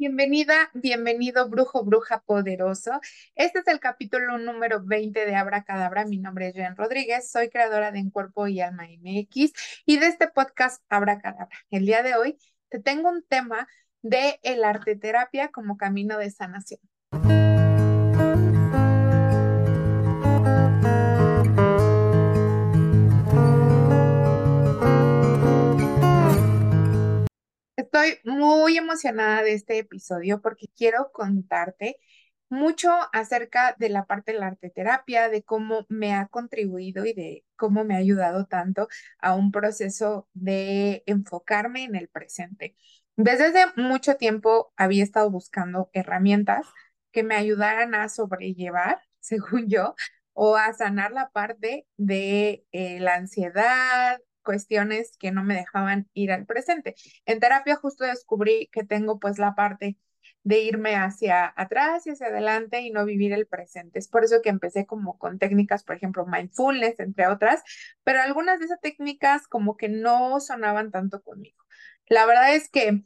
Bienvenida, bienvenido, brujo, bruja poderoso. Este es el capítulo número 20 de Abracadabra. Mi nombre es Jen Rodríguez, soy creadora de En Cuerpo y Alma MX y de este podcast Abracadabra. El día de hoy te tengo un tema de el arte terapia como camino de sanación. Emocionada de este episodio porque quiero contarte mucho acerca de la parte de la arte terapia, de cómo me ha contribuido y de cómo me ha ayudado tanto a un proceso de enfocarme en el presente. Desde hace mucho tiempo había estado buscando herramientas que me ayudaran a sobrellevar, según yo, o a sanar la parte de eh, la ansiedad, cuestiones que no me dejaban ir al presente. En terapia justo descubrí que tengo pues la parte de irme hacia atrás y hacia adelante y no vivir el presente. Es por eso que empecé como con técnicas, por ejemplo, mindfulness, entre otras, pero algunas de esas técnicas como que no sonaban tanto conmigo. La verdad es que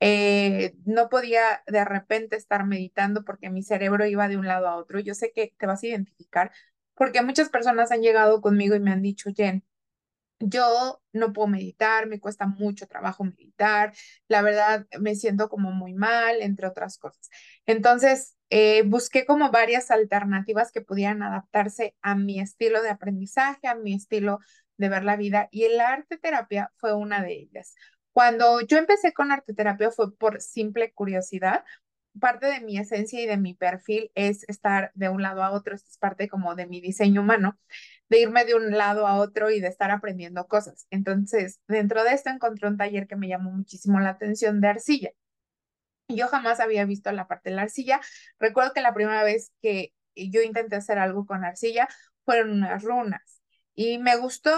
eh, no podía de repente estar meditando porque mi cerebro iba de un lado a otro. Yo sé que te vas a identificar porque muchas personas han llegado conmigo y me han dicho, Jen, yo no puedo meditar, me cuesta mucho trabajo meditar, la verdad me siento como muy mal, entre otras cosas. Entonces, eh, busqué como varias alternativas que pudieran adaptarse a mi estilo de aprendizaje, a mi estilo de ver la vida y el arte terapia fue una de ellas. Cuando yo empecé con arte terapia fue por simple curiosidad. Parte de mi esencia y de mi perfil es estar de un lado a otro, es parte como de mi diseño humano de irme de un lado a otro y de estar aprendiendo cosas. Entonces, dentro de esto encontré un taller que me llamó muchísimo la atención de arcilla. Yo jamás había visto la parte de la arcilla. Recuerdo que la primera vez que yo intenté hacer algo con arcilla fueron unas runas. Y me gustó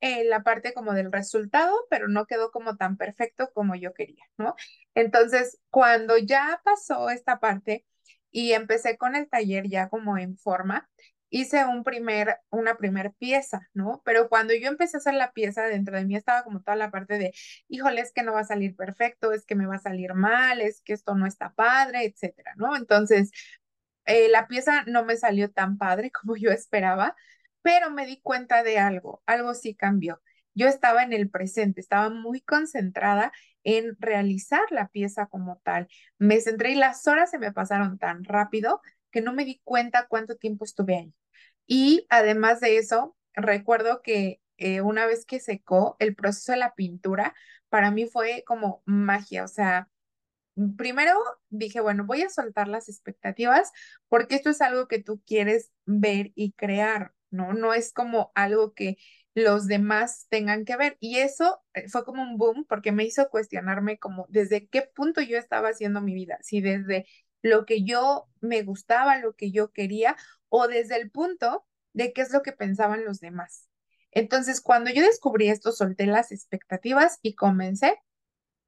eh, la parte como del resultado, pero no quedó como tan perfecto como yo quería, ¿no? Entonces, cuando ya pasó esta parte y empecé con el taller ya como en forma, hice un primer, una primer pieza, ¿no? Pero cuando yo empecé a hacer la pieza, dentro de mí estaba como toda la parte de, híjole, es que no va a salir perfecto, es que me va a salir mal, es que esto no está padre, etcétera, ¿no? Entonces, eh, la pieza no me salió tan padre como yo esperaba, pero me di cuenta de algo, algo sí cambió. Yo estaba en el presente, estaba muy concentrada en realizar la pieza como tal. Me centré y las horas se me pasaron tan rápido que no me di cuenta cuánto tiempo estuve ahí. Y además de eso, recuerdo que eh, una vez que secó, el proceso de la pintura para mí fue como magia, o sea, primero dije, bueno, voy a soltar las expectativas porque esto es algo que tú quieres ver y crear, ¿no? No es como algo que los demás tengan que ver. Y eso eh, fue como un boom porque me hizo cuestionarme como desde qué punto yo estaba haciendo mi vida, si desde lo que yo me gustaba, lo que yo quería, o desde el punto de qué es lo que pensaban los demás. Entonces, cuando yo descubrí esto, solté las expectativas y comencé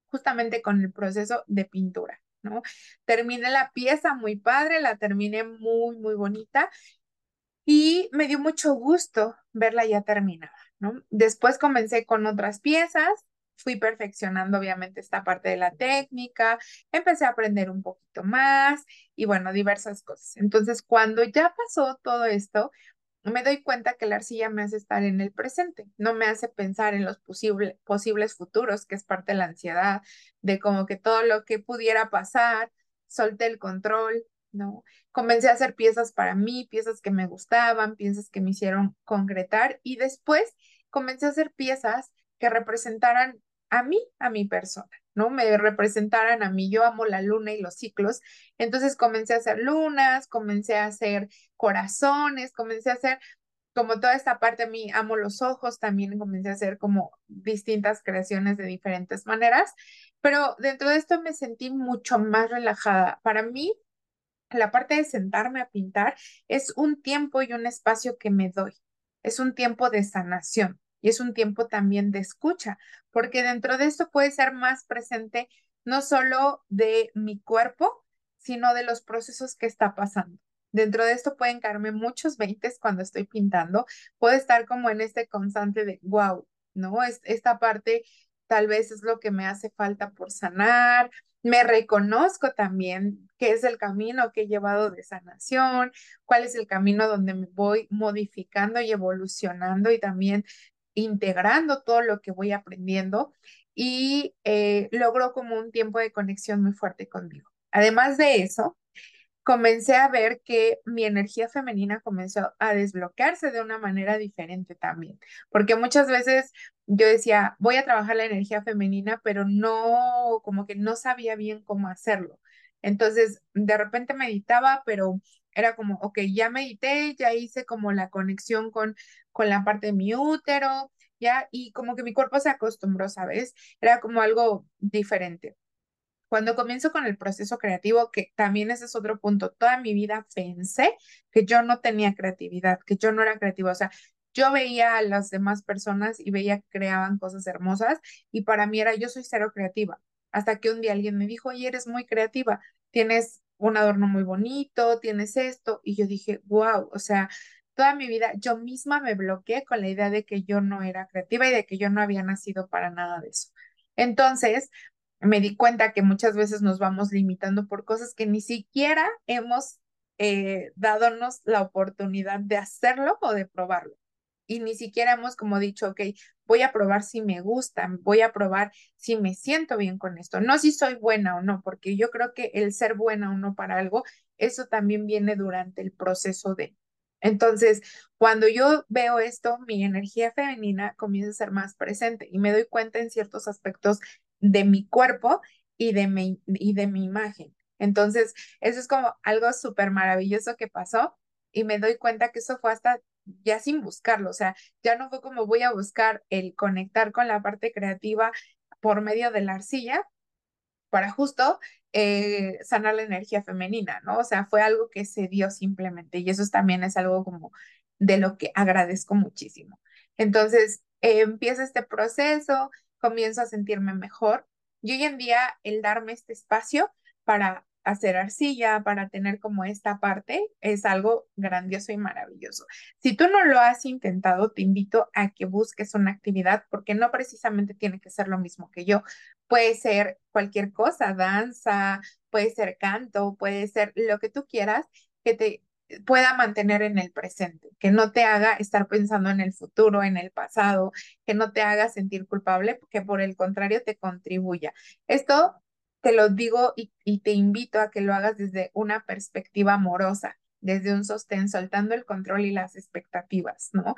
justamente con el proceso de pintura, ¿no? Terminé la pieza muy padre, la terminé muy, muy bonita y me dio mucho gusto verla ya terminada, ¿no? Después comencé con otras piezas, fui perfeccionando obviamente esta parte de la técnica, empecé a aprender un poquito más y bueno, diversas cosas. Entonces, cuando ya pasó todo esto, me doy cuenta que la arcilla me hace estar en el presente, no me hace pensar en los posibles futuros, que es parte de la ansiedad, de como que todo lo que pudiera pasar, solté el control, ¿no? Comencé a hacer piezas para mí, piezas que me gustaban, piezas que me hicieron concretar y después comencé a hacer piezas que representaran a mí, a mi persona, ¿no? Me representaran a mí. Yo amo la luna y los ciclos. Entonces comencé a hacer lunas, comencé a hacer corazones, comencé a hacer como toda esta parte a mí, amo los ojos, también comencé a hacer como distintas creaciones de diferentes maneras, pero dentro de esto me sentí mucho más relajada. Para mí, la parte de sentarme a pintar es un tiempo y un espacio que me doy, es un tiempo de sanación y es un tiempo también de escucha, porque dentro de esto puede ser más presente no solo de mi cuerpo, sino de los procesos que está pasando. Dentro de esto pueden caerme muchos veintes cuando estoy pintando. Puedo estar como en este constante de, wow, ¿no? Esta parte tal vez es lo que me hace falta por sanar, me reconozco también qué es el camino que he llevado de sanación, cuál es el camino donde me voy modificando y evolucionando y también integrando todo lo que voy aprendiendo y eh, logro como un tiempo de conexión muy fuerte conmigo. Además de eso, comencé a ver que mi energía femenina comenzó a desbloquearse de una manera diferente también, porque muchas veces yo decía, voy a trabajar la energía femenina, pero no, como que no sabía bien cómo hacerlo. Entonces, de repente meditaba, pero era como, ok, ya medité, ya hice como la conexión con, con la parte de mi útero, ya, y como que mi cuerpo se acostumbró, ¿sabes? Era como algo diferente. Cuando comienzo con el proceso creativo, que también ese es otro punto, toda mi vida pensé que yo no tenía creatividad, que yo no era creativa, o sea, yo veía a las demás personas y veía que creaban cosas hermosas y para mí era yo soy cero creativa. Hasta que un día alguien me dijo, oye, eres muy creativa, tienes un adorno muy bonito, tienes esto. Y yo dije, wow, o sea, toda mi vida yo misma me bloqueé con la idea de que yo no era creativa y de que yo no había nacido para nada de eso. Entonces, me di cuenta que muchas veces nos vamos limitando por cosas que ni siquiera hemos eh, dadonos la oportunidad de hacerlo o de probarlo. Y ni siquiera hemos como dicho, ok, voy a probar si me gustan, voy a probar si me siento bien con esto, no si soy buena o no, porque yo creo que el ser buena o no para algo, eso también viene durante el proceso de. Entonces, cuando yo veo esto, mi energía femenina comienza a ser más presente y me doy cuenta en ciertos aspectos de mi cuerpo y de mi, y de mi imagen. Entonces, eso es como algo súper maravilloso que pasó y me doy cuenta que eso fue hasta ya sin buscarlo, o sea, ya no fue como voy a buscar el conectar con la parte creativa por medio de la arcilla para justo eh, sanar la energía femenina, ¿no? O sea, fue algo que se dio simplemente y eso también es algo como de lo que agradezco muchísimo. Entonces, eh, empieza este proceso, comienzo a sentirme mejor. Y hoy en día el darme este espacio para hacer arcilla, para tener como esta parte, es algo grandioso y maravilloso. Si tú no lo has intentado, te invito a que busques una actividad porque no precisamente tiene que ser lo mismo que yo. Puede ser cualquier cosa, danza, puede ser canto, puede ser lo que tú quieras que te pueda mantener en el presente, que no te haga estar pensando en el futuro, en el pasado, que no te haga sentir culpable, que por el contrario te contribuya. Esto te lo digo y, te invito a que lo hagas desde una perspectiva amorosa, desde un sostén, soltando el control y las expectativas, ¿no?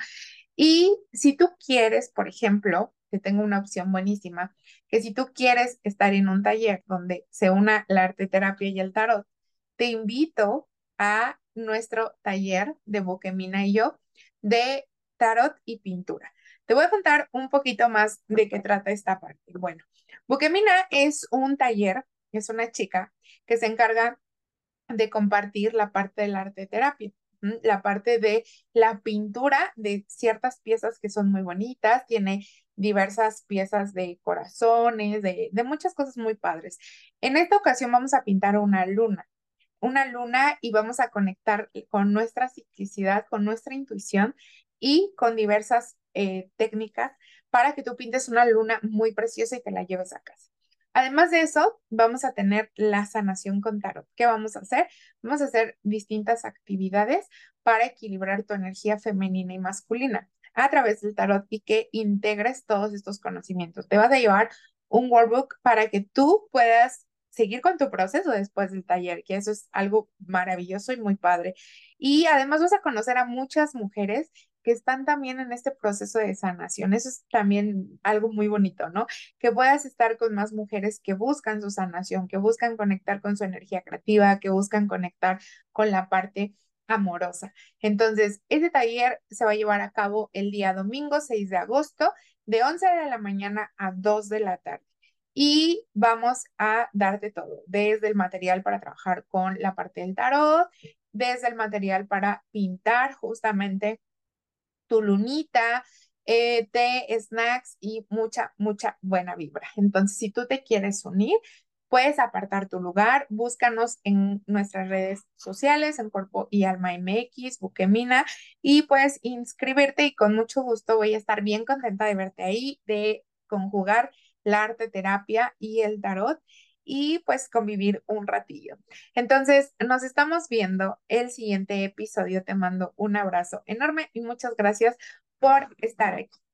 Y si tú quieres, por ejemplo, te tengo una opción buenísima, que si tú quieres estar en un taller donde se una la arte terapia y el tarot, te invito a nuestro taller de Boquemina y yo de tarot y pintura. Te voy a contar un poquito más de qué trata esta parte. Bueno, Boquemina es un taller, es una chica que se encarga de compartir la parte del arte terapia, la parte de la pintura de ciertas piezas que son muy bonitas, tiene diversas piezas de corazones, de, de muchas cosas muy padres. En esta ocasión vamos a pintar una luna una luna y vamos a conectar con nuestra ciclicidad, con nuestra intuición y con diversas eh, técnicas para que tú pintes una luna muy preciosa y te la lleves a casa. Además de eso, vamos a tener la sanación con tarot. ¿Qué vamos a hacer? Vamos a hacer distintas actividades para equilibrar tu energía femenina y masculina a través del tarot y que integres todos estos conocimientos. Te vas a llevar un workbook para que tú puedas seguir con tu proceso después del taller, que eso es algo maravilloso y muy padre. Y además vas a conocer a muchas mujeres que están también en este proceso de sanación. Eso es también algo muy bonito, ¿no? Que puedas estar con más mujeres que buscan su sanación, que buscan conectar con su energía creativa, que buscan conectar con la parte amorosa. Entonces, este taller se va a llevar a cabo el día domingo 6 de agosto, de 11 de la mañana a 2 de la tarde y vamos a darte todo, desde el material para trabajar con la parte del tarot, desde el material para pintar justamente tu lunita, eh, té, snacks y mucha, mucha buena vibra. Entonces, si tú te quieres unir, puedes apartar tu lugar, búscanos en nuestras redes sociales, en Cuerpo y Alma MX, Buquemina, y puedes inscribirte y con mucho gusto voy a estar bien contenta de verte ahí, de conjugar la arte terapia y el tarot. Y pues convivir un ratillo. Entonces, nos estamos viendo el siguiente episodio. Te mando un abrazo enorme y muchas gracias por estar aquí.